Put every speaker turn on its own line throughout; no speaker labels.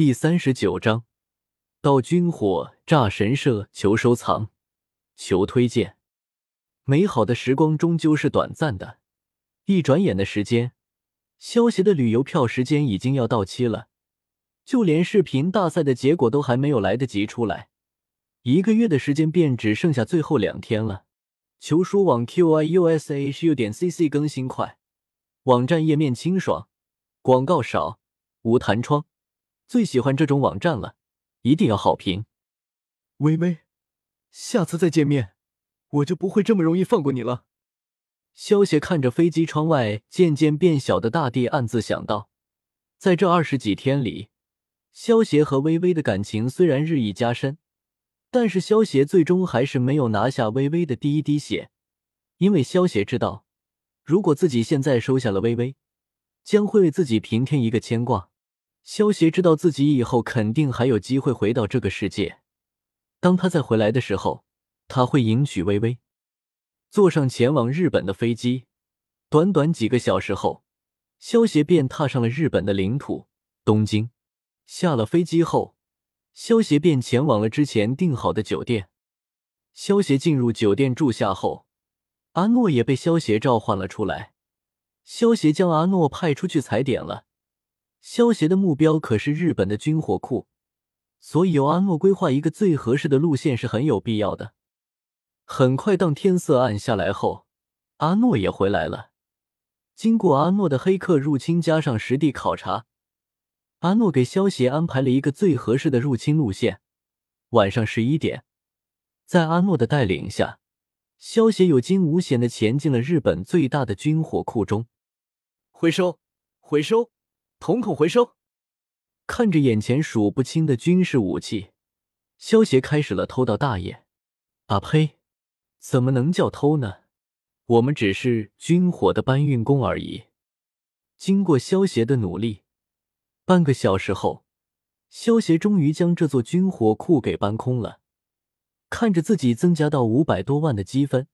第三十九章，到军火炸神社求收藏，求推荐。美好的时光终究是短暂的，一转眼的时间，萧协的旅游票时间已经要到期了，就连视频大赛的结果都还没有来得及出来，一个月的时间便只剩下最后两天了。求书网 q i u s h u 点 c c 更新快，网站页面清爽，广告少，无弹窗。最喜欢这种网站了，一定要好评。
微微，下次再见面，我就不会这么容易放过你了。
萧协看着飞机窗外渐渐变小的大地，暗自想到：在这二十几天里，萧协和微微的感情虽然日益加深，但是萧协最终还是没有拿下微微的第一滴血，因为萧协知道，如果自己现在收下了微微，将会为自己平添一个牵挂。萧协知道自己以后肯定还有机会回到这个世界。当他再回来的时候，他会迎娶微微，坐上前往日本的飞机。短短几个小时后，萧协便踏上了日本的领土东京。下了飞机后，萧协便前往了之前订好的酒店。萧协进入酒店住下后，阿诺也被萧协召唤了出来。萧协将阿诺派出去踩点了。萧协的目标可是日本的军火库，所以由阿诺规划一个最合适的路线是很有必要的。很快，当天色暗下来后，阿诺也回来了。经过阿诺的黑客入侵加上实地考察，阿诺给萧协安排了一个最合适的入侵路线。晚上十一点，在阿诺的带领下，萧协有惊无险的前进了日本最大的军火库中。
回收，回收。统统回收！
看着眼前数不清的军事武器，萧协开始了偷盗大业。啊呸！怎么能叫偷呢？我们只是军火的搬运工而已。经过萧协的努力，半个小时后，萧协终于将这座军火库给搬空了。看着自己增加到五百多万的积分，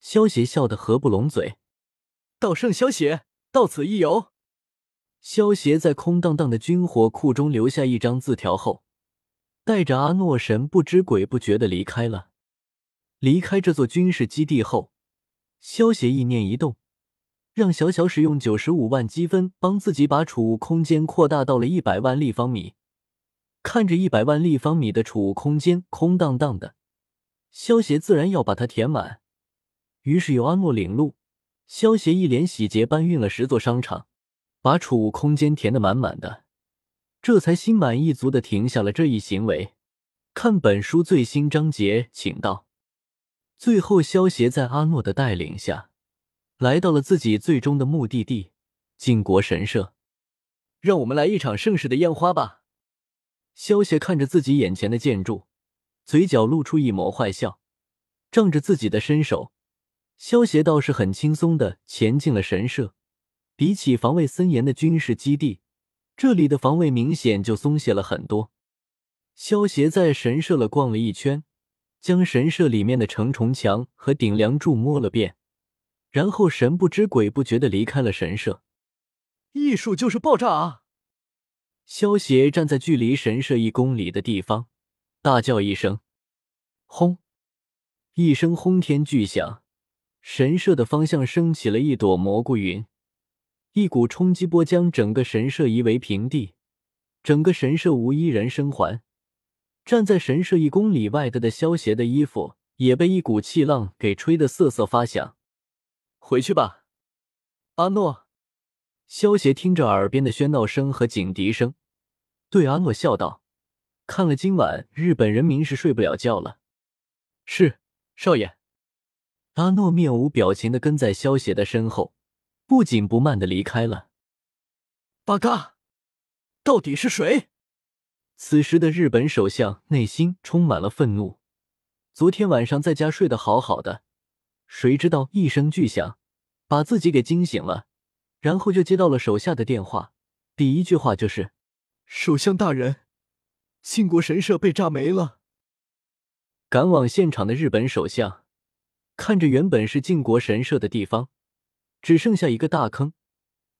萧协笑得合不拢嘴。
道圣萧协到此一游。
萧协在空荡荡的军火库中留下一张字条后，带着阿诺神不知鬼不觉的离开了。离开这座军事基地后，萧协意念一动，让小小使用九十五万积分帮自己把储物空间扩大到了一百万立方米。看着一百万立方米的储物空间空荡荡的，萧协自然要把它填满。于是由阿诺领路，萧协一连洗劫搬运了十座商场。把储物空间填得满满的，这才心满意足的停下了这一行为。看本书最新章节，请到。最后，萧协在阿诺的带领下，来到了自己最终的目的地——靖国神社。
让我们来一场盛世的烟花吧！
萧协看着自己眼前的建筑，嘴角露出一抹坏笑。仗着自己的身手，萧协倒是很轻松的前进了神社。比起防卫森严的军事基地，这里的防卫明显就松懈了很多。萧协在神社了逛了一圈，将神社里面的承重墙和顶梁柱摸了遍，然后神不知鬼不觉的离开了神社。
艺术就是爆炸啊！
萧协站在距离神社一公里的地方，大叫一声：“轰！”一声轰天巨响，神社的方向升起了一朵蘑菇云。一股冲击波将整个神社夷为平地，整个神社无一人生还。站在神社一公里外的的萧协的衣服也被一股气浪给吹得瑟瑟发响。
回去吧，阿诺。
萧协听着耳边的喧闹声和警笛声，对阿诺笑道：“看了今晚日本人民是睡不了觉了。”
是，少爷。
阿诺面无表情的跟在萧协的身后。不紧不慢的离开了。
八嘎，到底是谁？
此时的日本首相内心充满了愤怒。昨天晚上在家睡得好好的，谁知道一声巨响，把自己给惊醒了，然后就接到了手下的电话。第一句话就是：“
首相大人，靖国神社被炸没了。”
赶往现场的日本首相看着原本是靖国神社的地方。只剩下一个大坑，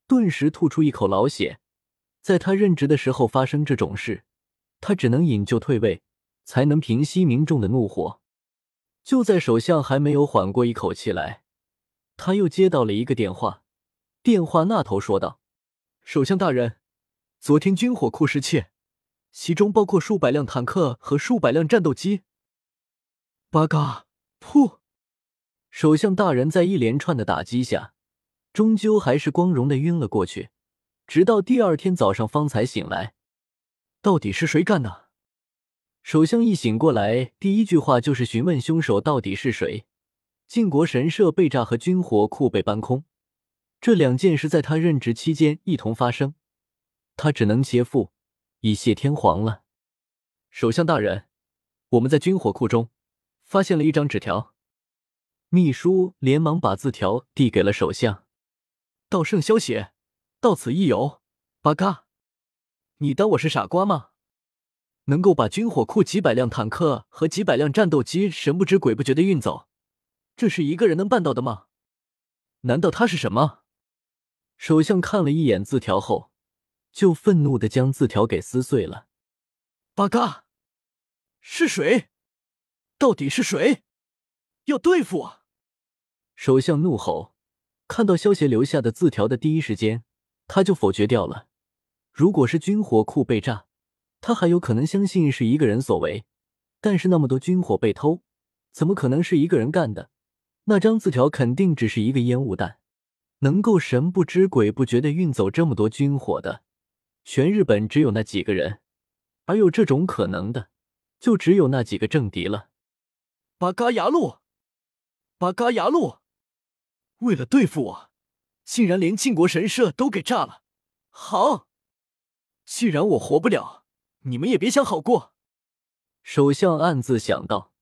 顿时吐出一口老血。在他任职的时候发生这种事，他只能引咎退位，才能平息民众的怒火。就在首相还没有缓过一口气来，他又接到了一个电话。电话那头说道：“
首相大人，昨天军火库失窃，其中包括数百辆坦克和数百辆战斗机。”八嘎！噗！
首相大人在一连串的打击下，终究还是光荣的晕了过去，直到第二天早上方才醒来。
到底是谁干的？
首相一醒过来，第一句话就是询问凶手到底是谁。靖国神社被炸和军火库被搬空，这两件事在他任职期间一同发生，他只能切腹以谢天皇了。
首相大人，我们在军火库中发现了一张纸条。
秘书连忙把字条递给了首相。
道圣消息，到此一游。八嘎，你当我是傻瓜吗？能够把军火库几百辆坦克和几百辆战斗机神不知鬼不觉的运走，这是一个人能办到的吗？难道他是什么？
首相看了一眼字条后，就愤怒的将字条给撕碎了。
八嘎，是谁？到底是谁？要对付我？
首相怒吼，看到萧协留下的字条的第一时间，他就否决掉了。如果是军火库被炸，他还有可能相信是一个人所为，但是那么多军火被偷，怎么可能是一个人干的？那张字条肯定只是一个烟雾弹。能够神不知鬼不觉的运走这么多军火的，全日本只有那几个人，而有这种可能的，就只有那几个政敌了。
巴嘎牙路，巴嘎牙路，为了对付我，竟然连靖国神社都给炸了。好，既然我活不了。你们也别想好过。
首相暗自想到，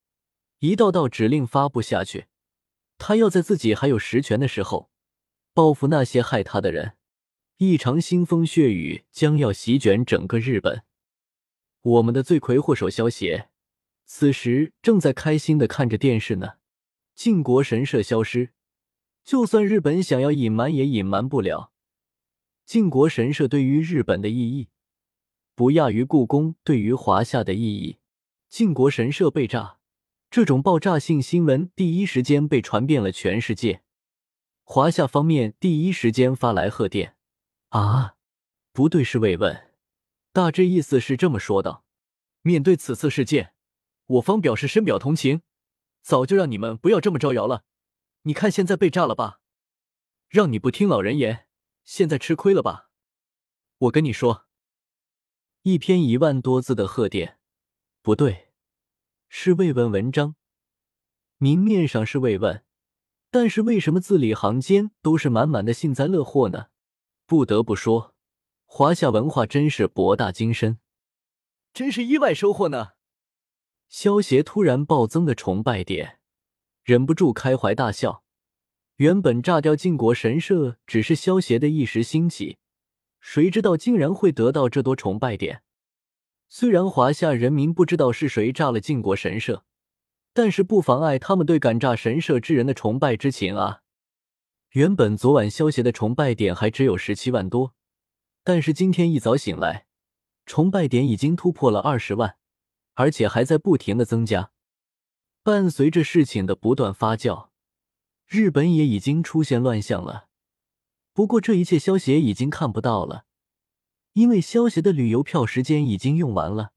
一道道指令发布下去，他要在自己还有实权的时候报复那些害他的人。一场腥风血雨将要席卷整个日本。我们的罪魁祸首萧协，此时正在开心的看着电视呢。靖国神社消失，就算日本想要隐瞒也隐瞒不了。靖国神社对于日本的意义。不亚于故宫对于华夏的意义。靖国神社被炸，这种爆炸性新闻第一时间被传遍了全世界。华夏方面第一时间发来贺电。啊，不对，是慰问。大致意思是这么说道：
面对此次事件，我方表示深表同情。早就让你们不要这么招摇了。你看现在被炸了吧？让你不听老人言，现在吃亏了吧？我跟你说。
一篇一万多字的贺电，不对，是慰问文章。明面上是慰问，但是为什么字里行间都是满满的幸灾乐祸呢？不得不说，华夏文化真是博大精深，
真是意外收获呢。
萧协突然暴增的崇拜点，忍不住开怀大笑。原本炸掉晋国神社只是萧协的一时兴起。谁知道竟然会得到这多崇拜点？虽然华夏人民不知道是谁炸了晋国神社，但是不妨碍他们对敢炸神社之人的崇拜之情啊！原本昨晚消协的崇拜点还只有十七万多，但是今天一早醒来，崇拜点已经突破了二十万，而且还在不停的增加。伴随着事情的不断发酵，日本也已经出现乱象了。不过这一切，萧协已经看不到了，因为萧协的旅游票时间已经用完了。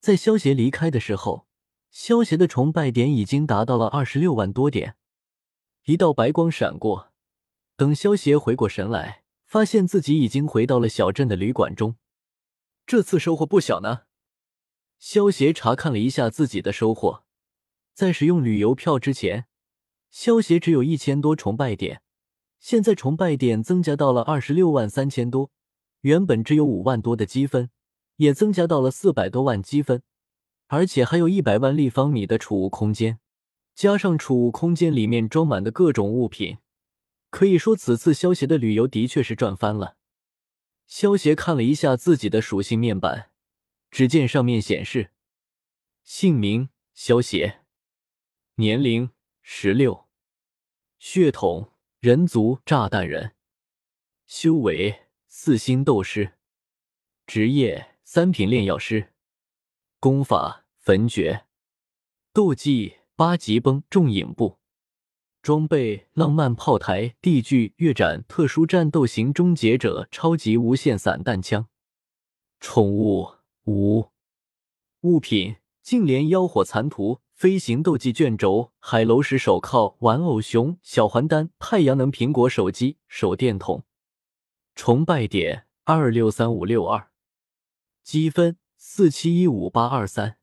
在萧协离开的时候，萧协的崇拜点已经达到了二十六万多点。一道白光闪过，等萧协回过神来，发现自己已经回到了小镇的旅馆中。
这次收获不小呢。
萧协查看了一下自己的收获，在使用旅游票之前，萧协只有一千多崇拜点。现在崇拜点增加到了二十六万三千多，原本只有五万多的积分，也增加到了四百多万积分，而且还有一百万立方米的储物空间，加上储物空间里面装满的各种物品，可以说此次萧协的旅游的确是赚翻了。萧协看了一下自己的属性面板，只见上面显示姓名萧协，年龄十六，血统。人族炸弹人，修为四星斗师，职业三品炼药师，功法焚诀，斗技八级崩重影步，装备浪漫炮台地剧月斩特殊战斗型终结者超级无限散弹枪，宠物无物品净莲妖火残图。飞行斗技卷轴、海楼石手铐、玩偶熊、小还丹、太阳能苹果手机、手电筒。崇拜点二六三五六二，积分四七一五八二三。